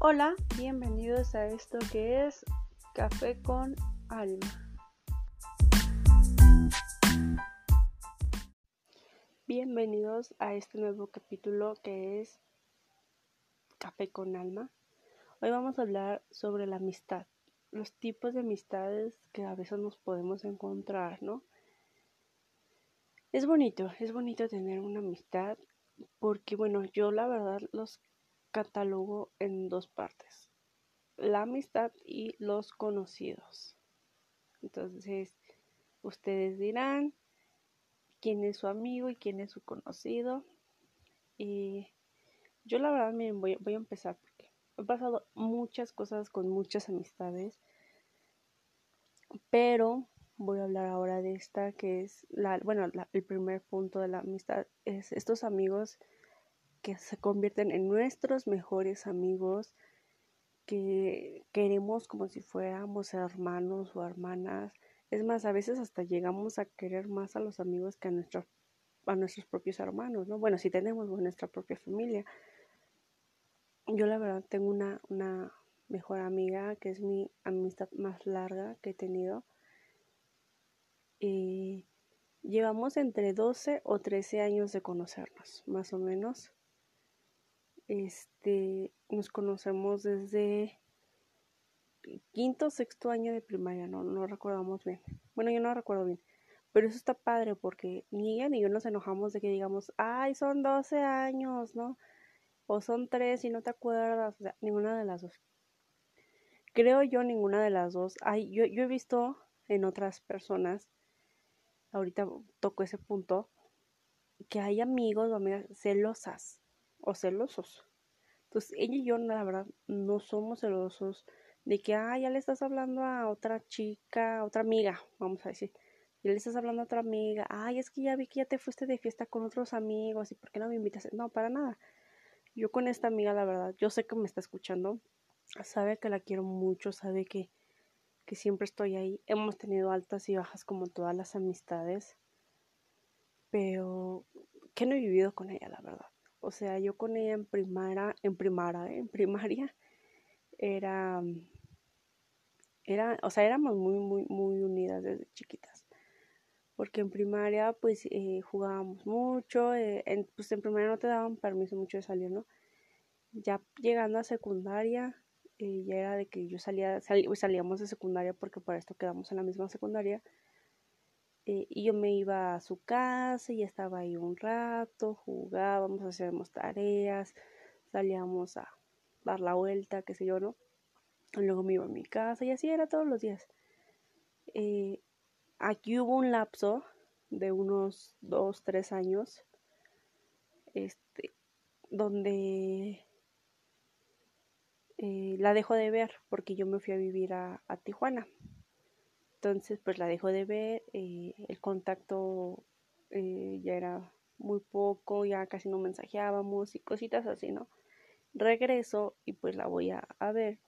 Hola, bienvenidos a esto que es Café con Alma. Bienvenidos a este nuevo capítulo que es Café con Alma. Hoy vamos a hablar sobre la amistad, los tipos de amistades que a veces nos podemos encontrar, ¿no? Es bonito, es bonito tener una amistad porque, bueno, yo la verdad los catalogo en dos partes, la amistad y los conocidos. Entonces, ustedes dirán quién es su amigo y quién es su conocido. Y yo la verdad me voy, voy a empezar porque he pasado muchas cosas con muchas amistades, pero voy a hablar ahora de esta que es la, bueno, el primer punto de la amistad es estos amigos que se convierten en nuestros mejores amigos, que queremos como si fuéramos hermanos o hermanas. Es más, a veces hasta llegamos a querer más a los amigos que a, nuestros a nuestros propios hermanos, ¿no? Bueno, si tenemos nuestra propia familia. Yo la verdad tengo una, una mejor amiga que es mi amistad más larga que he tenido. Y llevamos entre 12 o 13 años de conocernos, más o menos. Este, nos conocemos desde quinto o sexto año de primaria, no, no recordamos bien. Bueno, yo no recuerdo bien. Pero eso está padre porque ni ella ni yo nos enojamos de que digamos, ay, son 12 años, ¿no? O son 3 y no te acuerdas. O sea, ninguna de las dos. Creo yo ninguna de las dos. Ay, yo, yo he visto en otras personas, ahorita toco ese punto, que hay amigos o amigas celosas o celosos. Entonces, ella y yo, la verdad, no somos celosos de que, ah, ya le estás hablando a otra chica, otra amiga, vamos a decir. Ya le estás hablando a otra amiga, ay, es que ya vi que ya te fuiste de fiesta con otros amigos y ¿por qué no me invitas? No, para nada. Yo con esta amiga, la verdad, yo sé que me está escuchando, sabe que la quiero mucho, sabe que, que siempre estoy ahí. Hemos tenido altas y bajas como todas las amistades, pero que no he vivido con ella, la verdad. O sea, yo con ella en primaria, en primaria, en primaria, era, era, o sea, éramos muy, muy, muy unidas desde chiquitas. Porque en primaria, pues, eh, jugábamos mucho, eh, en, pues en primaria no te daban permiso mucho de salir, ¿no? Ya llegando a secundaria, eh, ya era de que yo salía, salíamos de secundaria porque para esto quedamos en la misma secundaria eh, y yo me iba a su casa y estaba ahí un rato, jugábamos, hacíamos tareas, salíamos a dar la vuelta, qué sé yo, ¿no? luego me iba a mi casa y así era todos los días. Eh, aquí hubo un lapso de unos dos, tres años, este, donde eh, la dejo de ver porque yo me fui a vivir a Tijuana. Entonces, pues la dejo de ver, eh, el contacto eh, ya era muy poco, ya casi no mensajeábamos y cositas así, ¿no? Regreso y pues la voy a, ver.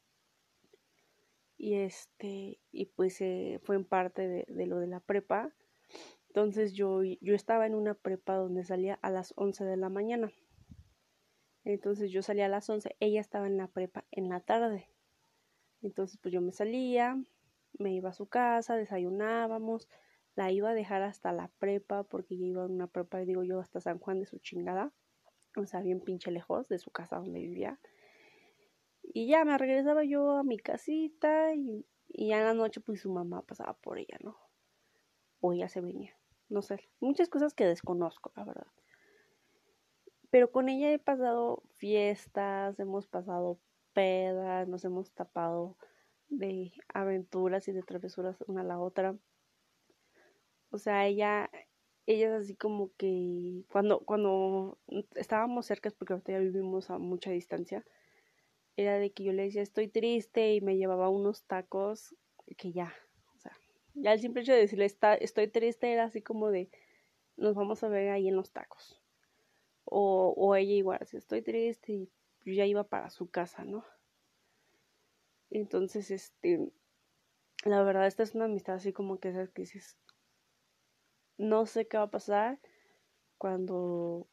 Y este, y pues eh, fue en parte de, de, lo de la prepa. Entonces yo, yo estaba en una prepa donde salía a las 11 de la mañana. Entonces yo salía a las 11, ella estaba en la prepa en la tarde. Entonces pues yo me salía, me iba a su casa, desayunábamos, la iba a dejar hasta la prepa, porque yo iba a una prepa, digo yo, hasta San Juan de su chingada, o sea, bien pinche lejos de su casa donde vivía. Y ya me regresaba yo a mi casita y, y ya en la noche pues su mamá pasaba por ella, ¿no? O ella se venía, no sé, muchas cosas que desconozco, la verdad. Pero con ella he pasado fiestas, hemos pasado pedas, nos hemos tapado de aventuras y de travesuras una a la otra. O sea, ella, ella es así como que cuando, cuando estábamos cerca, porque ahorita ya vivimos a mucha distancia, era de que yo le decía estoy triste y me llevaba unos tacos que ya, o sea, ya el simple hecho de decirle Está, estoy triste era así como de nos vamos a ver ahí en los tacos. O, o ella igual, si estoy triste y yo ya iba para su casa, ¿no? Entonces, este, la verdad, esta es una amistad así como que esas que dices, no sé qué va a pasar cuando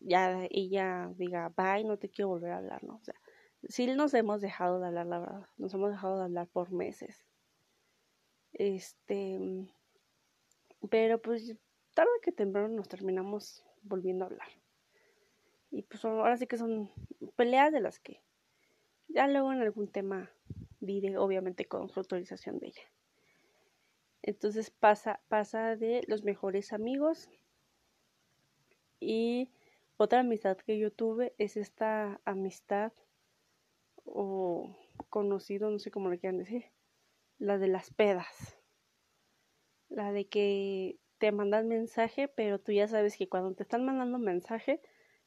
ya ella diga, bye, no te quiero volver a hablar, ¿no? O sea, sí nos hemos dejado de hablar, la verdad, nos hemos dejado de hablar por meses. Este, pero pues tarde que temprano nos terminamos volviendo a hablar. Y pues ahora sí que son peleas de las que ya luego en algún tema diré, obviamente con su autorización de ella. Entonces pasa, pasa de los mejores amigos. Y otra amistad que yo tuve es esta amistad o conocido, no sé cómo le quieran decir, la de las pedas. La de que te mandan mensaje, pero tú ya sabes que cuando te están mandando mensaje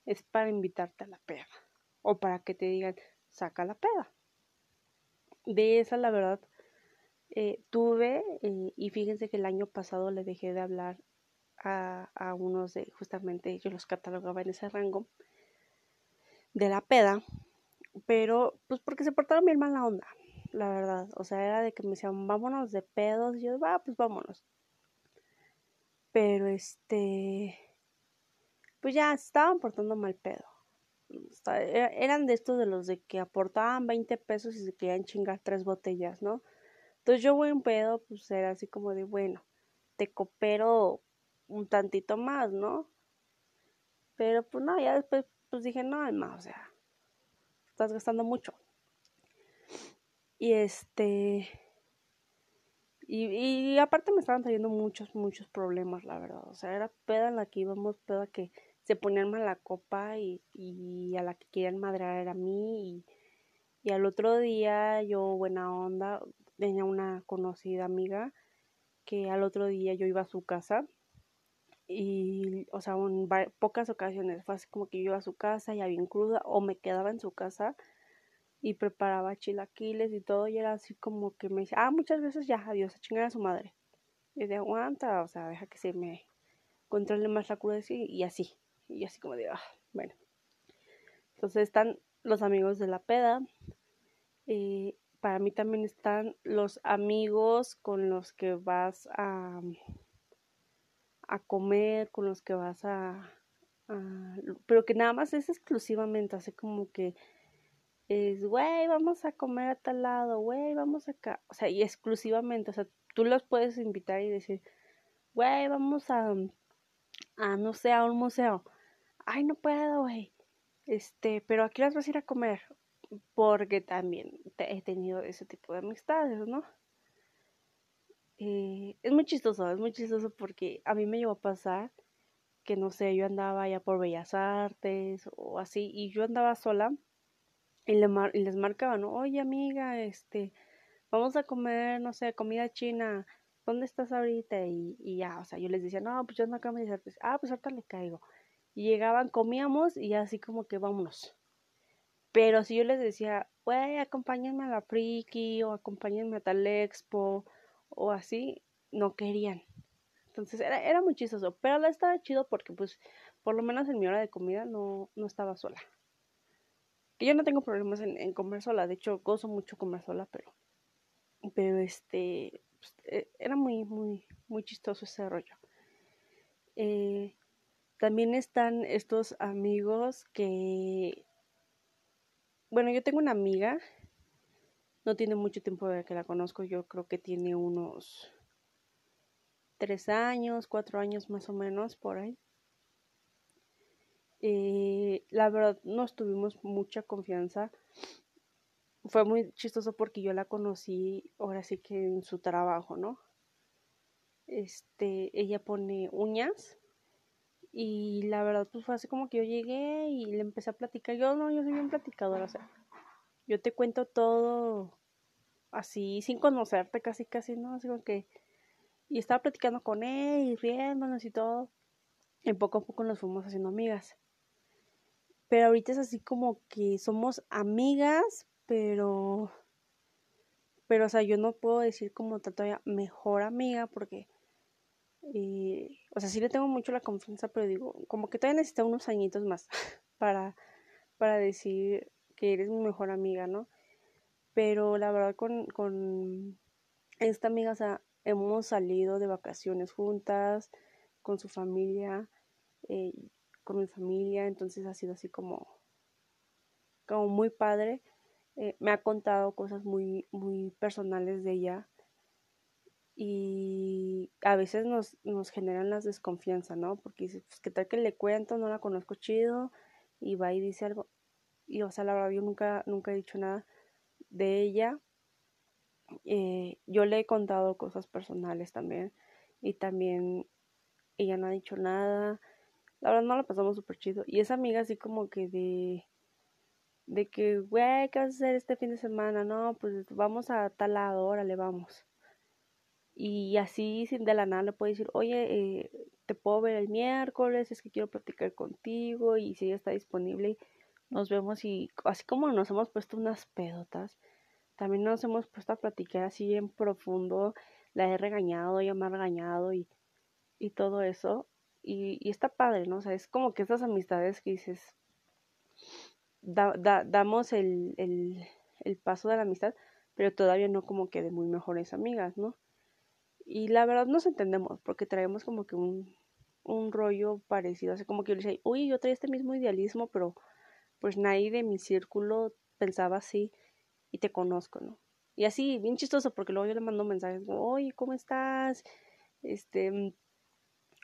es para invitarte a la peda o para que te digan, saca la peda. De esa, la verdad, eh, tuve, eh, y fíjense que el año pasado le dejé de hablar a, a unos de, justamente yo los catalogaba en ese rango, de la peda, pero pues porque se portaron bien mal la onda, la verdad. O sea, era de que me decían, vámonos de pedos, y yo, va, pues vámonos. Pero este, pues ya estaban portando mal pedo. E, eran de estos de los de que aportaban 20 pesos y se querían chingar tres botellas, ¿no? Entonces yo voy un pedo, pues era así como de, bueno, te coopero un tantito más, ¿no? Pero pues no, ya después pues dije, no, más, o sea, estás gastando mucho. Y este, y, y aparte me estaban trayendo muchos, muchos problemas, la verdad. O sea, era peda en la que íbamos, peda que se ponían mal la copa y, y a la que querían madrear era a mí. Y, y al otro día yo, buena onda, tenía una conocida amiga que al otro día yo iba a su casa y, o sea, en pocas ocasiones fue así como que yo iba a su casa ya bien cruda o me quedaba en su casa y preparaba chilaquiles y todo y era así como que me decía, ah, muchas veces ya, adiós, a chingar a su madre. Y de aguanta, o sea, deja que se me controle más la cruda y así, y así como de, ah, bueno. Entonces están los amigos de la peda, eh, para mí también están los amigos con los que vas a, a comer, con los que vas a, pero que nada más es exclusivamente, así como que es, güey, vamos a comer a tal lado, güey, vamos acá, o sea, y exclusivamente, o sea, tú los puedes invitar y decir, güey, vamos a, a, no sé, a un museo, ay, no puedo, güey, este, pero aquí las vas a ir a comer, porque también he tenido ese tipo de amistades, ¿no? Eh, es muy chistoso, es muy chistoso porque a mí me llevó a pasar que no sé, yo andaba allá por Bellas Artes o así, y yo andaba sola y, le y les marcaba, ¿no? Oye amiga, este, vamos a comer, no sé, comida china, ¿dónde estás ahorita? Y, y ya, o sea, yo les decía, no, pues yo ando acá en Bellas Artes, ah, pues ahorita le caigo. Y llegaban, comíamos y así como que vámonos. Pero si yo les decía, güey, acompáñenme a la Friki o acompáñenme a tal expo o así, no querían. Entonces era, era muy chistoso, pero la estaba chido porque pues por lo menos en mi hora de comida no, no estaba sola. Que yo no tengo problemas en, comer sola, de hecho gozo mucho comer sola, pero, pero este, pues, e, era muy, muy, muy chistoso ese rollo. Eh, también están estos amigos que bueno, yo tengo una amiga, no tiene mucho tiempo de que la conozco, yo creo que tiene unos tres años, cuatro años más o menos por ahí. Eh, la verdad, nos tuvimos mucha confianza. Fue muy chistoso porque yo la conocí ahora sí que en su trabajo, ¿no? Este, ella pone uñas y la verdad, pues fue así como que yo llegué y le empecé a platicar. Yo no, yo soy bien platicadora, o sea, yo te cuento todo así, sin conocerte casi, casi, ¿no? Así como que... Y estaba platicando con él y riéndonos y todo. Y poco a poco nos fuimos haciendo amigas. Pero ahorita es así como que somos amigas, pero... Pero, o sea, yo no puedo decir como todavía mejor amiga porque y, o sea, sí le tengo mucho la confianza, pero digo, como que todavía necesito unos añitos más para, para decir que eres mi mejor amiga, ¿no? Pero la verdad con, con esta amiga, o sea, hemos salido de vacaciones juntas, con su familia, eh, con mi familia, entonces ha sido así como, como muy padre, eh, me ha contado cosas muy, muy personales de ella y a veces nos, nos generan las desconfianza, ¿no? Porque dices, pues qué tal que le cuento, no la conozco chido y va y dice algo. Y o sea, la verdad yo nunca, nunca he dicho nada de ella. Eh, yo le he contado cosas personales también y también ella no ha dicho nada. La verdad no la pasamos súper chido. Y esa amiga así como que de... De que, güey, ¿qué vas a hacer este fin de semana? No, pues vamos a tal lado, órale, vamos. Y así, sin de la nada, le puedo decir, oye, eh, te puedo ver el miércoles, es que quiero platicar contigo y si ella está disponible, nos vemos y así como nos hemos puesto unas pedotas, también nos hemos puesto a platicar así en profundo, la he regañado, ella me ha regañado y, y todo eso. Y, y, está padre, ¿no? O sea, es como que estas amistades que dices, da, da, damos el, el, el paso de la amistad, pero todavía no como que de muy mejores amigas, ¿no? Y la verdad nos entendemos, porque traemos como que un, un rollo parecido. Así como que yo le decía, uy, yo traía este mismo idealismo, pero pues nadie de mi círculo pensaba así y te conozco, ¿no? Y así, bien chistoso, porque luego yo le mando mensajes como, oye, ¿cómo estás? Este,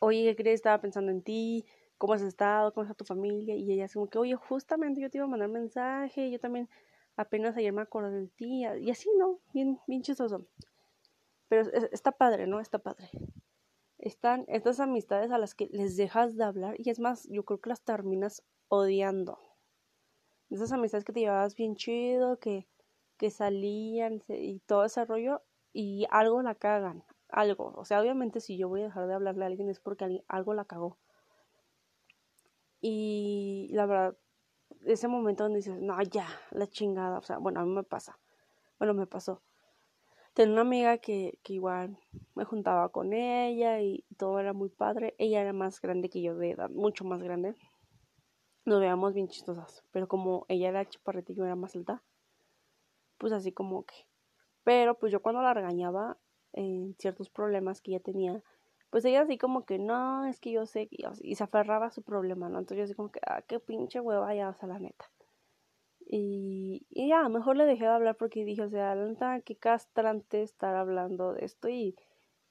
oye, ¿qué crees? Estaba pensando en ti, ¿cómo has estado? ¿Cómo está tu familia? Y ella así como que, oye, justamente yo te iba a mandar mensaje, yo también apenas ayer me acordé de ti, y así, ¿no? Bien, bien chistoso. Pero está padre, ¿no? Está padre. Están estas amistades a las que les dejas de hablar y es más, yo creo que las terminas odiando. Esas amistades que te llevabas bien chido, que, que salían y todo ese rollo y algo la cagan, algo. O sea, obviamente si yo voy a dejar de hablarle a alguien es porque algo la cagó. Y la verdad, ese momento donde dices, no, ya, la chingada. O sea, bueno, a mí me pasa. Bueno, me pasó Tenía una amiga que, que igual me juntaba con ella y todo era muy padre. Ella era más grande que yo de edad, mucho más grande. Nos veíamos bien chistosas, pero como ella era chaparrita y yo era más alta, pues así como que. Pero pues yo cuando la regañaba en ciertos problemas que ella tenía, pues ella así como que no, es que yo sé, y, se aferraba a su problema, ¿no? Entonces yo así como que, ah, qué pinche hueva ya, o sea, la neta. Y, y ya, mejor le dejé de hablar porque dije, o sea, la qué castrante estar hablando de esto y,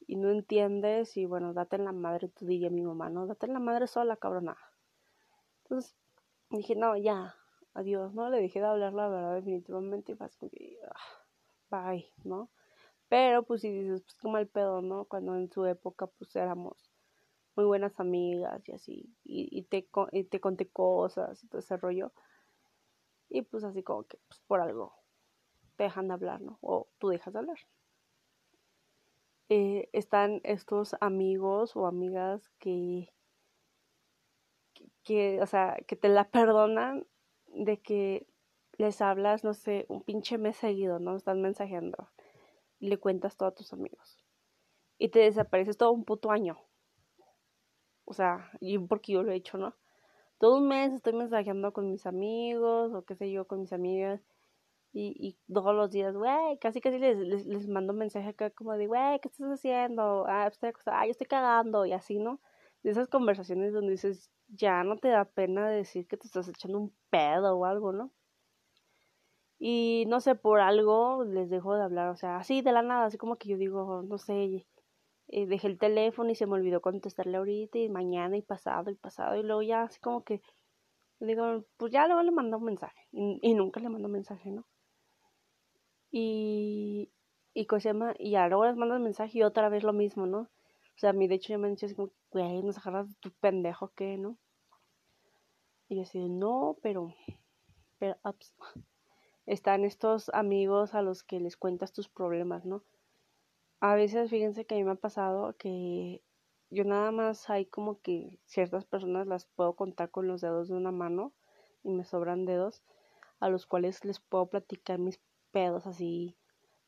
y no entiendes y bueno, date en la madre, tú diría mi mamá, ¿no? Date en la madre sola, cabrona. Entonces dije, no, ya, adiós, ¿no? Le dejé de hablar la verdad definitivamente y fue como que, ah, bye, ¿no? Pero pues si dices, pues como el pedo, ¿no? Cuando en su época pues éramos muy buenas amigas y así, y, y te, y te conté cosas y todo ese rollo y pues así como que pues, por algo te dejan de hablar, ¿no? O tú dejas de hablar. Eh, están estos amigos o amigas que, que, o sea, que te la perdonan de que les hablas, no sé, un pinche mes seguido, ¿no? Están mensajeando y le cuentas todo a tus amigos. Y te desapareces todo un puto año. O sea, y porque yo lo he hecho, ¿no? Todo un mes estoy mensajeando con mis amigos o qué sé yo, con mis amigas. Y, y todos los días, güey, casi casi les, les, les, mando mensaje acá como de, güey, ¿qué estás haciendo? Ah, estoy ah, yo estoy cagando y así, ¿no? De esas conversaciones donde dices, ya no te da pena decir que te estás echando un pedo o algo, ¿no? Y no sé, por algo les dejo de hablar, o sea, así de la nada, así como que yo digo, no sé, dejé el teléfono y se me olvidó contestarle ahorita y mañana y pasado y pasado y luego ya así como que digo, pues ya luego le mando un mensaje y, nunca le mando mensaje, ¿no? Y, y llama, y ya luego les mando mensaje y otra vez lo mismo, ¿no? O sea, a mí de hecho ya me han dicho así como, güey, nos agarras de tu pendejo, ¿qué, no? Y yo así, no, pero, pero, ups. están estos amigos a los que les cuentas tus problemas, ¿no? A veces fíjense que a mí me ha pasado que yo nada más hay como que ciertas personas las puedo contar con los dedos de una mano y me sobran dedos a los cuales les puedo platicar mis pedos así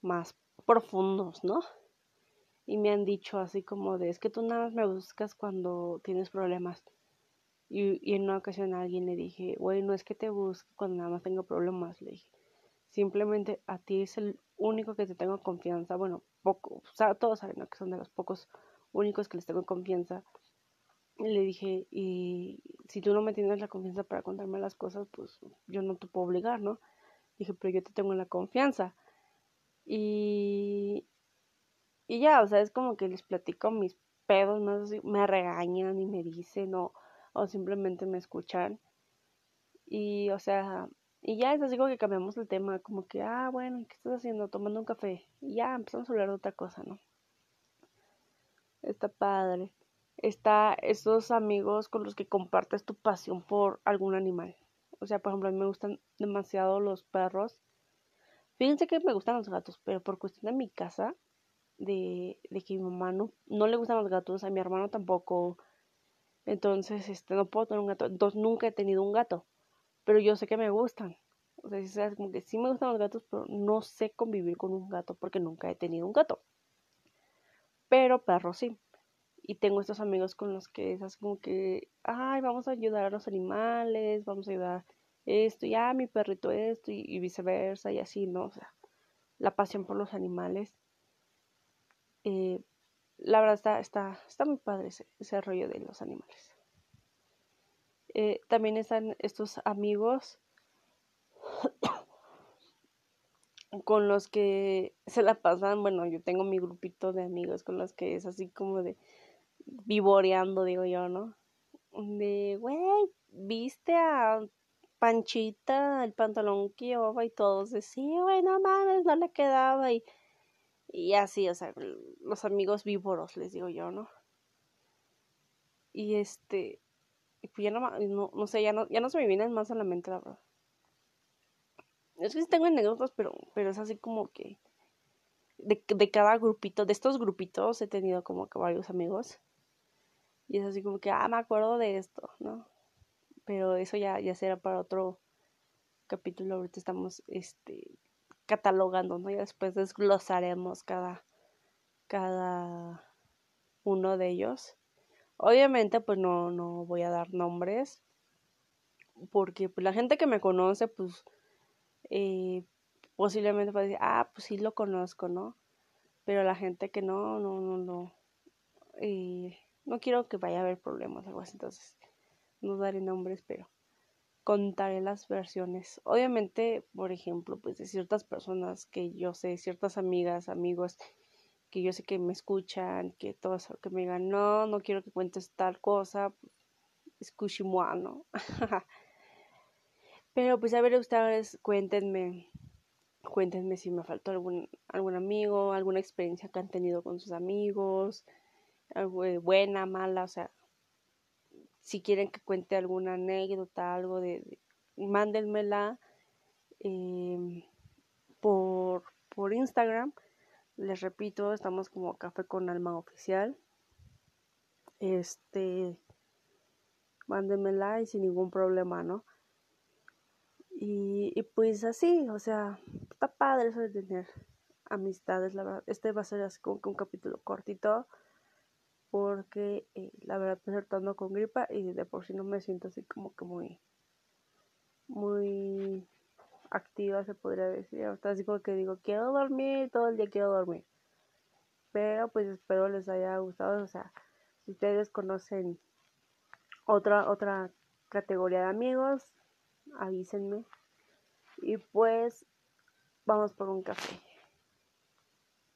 más profundos, ¿no? Y me han dicho así como de, es que tú nada más me buscas cuando tienes problemas. Y, en una ocasión a alguien le dije, güey, no es que te busque cuando nada más tengo problemas, le dije. Simplemente a ti es el único que te tengo confianza. Bueno, poco, o sea, todos saben que son de los pocos únicos que les tengo confianza. Le dije, y si tú no me tienes la confianza para contarme las cosas, pues yo no te puedo obligar, ¿no? dije, pero yo te tengo la confianza. Y, y ya, o sea, es como que les platico mis pedos, más me regañan y me dicen o, o simplemente me escuchan. Y, o sea, y ya es así como que cambiamos el tema, como que, ah, bueno, ¿qué estás haciendo? Tomando un café. Y ya empezamos a hablar de otra cosa, ¿no? Está padre. Está esos amigos con los que compartes tu pasión por algún animal. O sea, por ejemplo, a mí me gustan demasiado los perros. Fíjense que me gustan los gatos, pero por cuestión de mi casa, de, de que mi mamá no, no le gustan los gatos, a mi hermano tampoco. Entonces, este, no puedo tener un gato. Entonces, nunca he tenido un gato. Pero yo sé que me gustan. O sea, como que sí me gustan los gatos, pero no sé convivir con un gato porque nunca he tenido un gato. Pero perros sí. Y tengo estos amigos con los que es como que, ay, vamos a ayudar a los animales, vamos a ayudar esto, ya mi perrito esto, y, viceversa, y así, ¿no? O sea, la pasión por los animales. Eh, la verdad está, está, está muy padre ese, rollo de los animales. Eh, también están estos amigos con los que se la pasan, bueno, yo tengo mi grupito de amigos con los que es así como de vivoreando, digo yo, ¿no? De, güey, viste a Panchita, el pantalón que llevaba y todos de, sí, güey, no mames, no le quedaba y, y así, o sea, los amigos vívoros, les digo yo, ¿no? Y este, ya no, no, no sé, ya no, ya no se me vienen más a la mente, la verdad. Es que sí tengo anécdotas, pero, pero es así como que de, de cada grupito, de estos grupitos he tenido como que varios amigos. Y es así como que, ah, me acuerdo de esto, ¿no? Pero eso ya, ya será para otro capítulo. Ahorita estamos este, catalogando, ¿no? Y después desglosaremos cada, cada uno de ellos. Obviamente, pues no, no voy a dar nombres. Porque pues, la gente que me conoce, pues eh, posiblemente puede decir, ah, pues sí lo conozco, ¿no? Pero la gente que no, no, no, no. Eh, no quiero que vaya a haber problemas, algo así, entonces no daré nombres, pero contaré las versiones. Obviamente, por ejemplo, pues de ciertas personas que yo sé, ciertas amigas, amigos, que yo sé que me escuchan, que todos que me digan, no, no quiero que cuentes tal cosa, escuchimos, ¿no? pero pues a ver ustedes, cuéntenme, cuéntenme si me faltó algún, algún amigo, alguna experiencia que han tenido con sus amigos, buena, mala, o sea, si quieren que cuente alguna anécdota, algo de, mándenmela em, por, por Instagram. Les repito, estamos como Café con Alma Oficial. Este, mándenmela y sin ningún problema, ¿no? Y, y, pues así, o sea, está padre eso de tener amistades, la verdad. Este va a ser así como que un capítulo cortito porque eh, la verdad estoy tratando con gripa y de por sí no me siento así como que muy muy activa se podría decir. Ahorita así como que digo quiero dormir todo el día quiero dormir pero pues espero les haya gustado o sea si ustedes conocen otra otra categoría de amigos avísenme. Y pues vamos por un café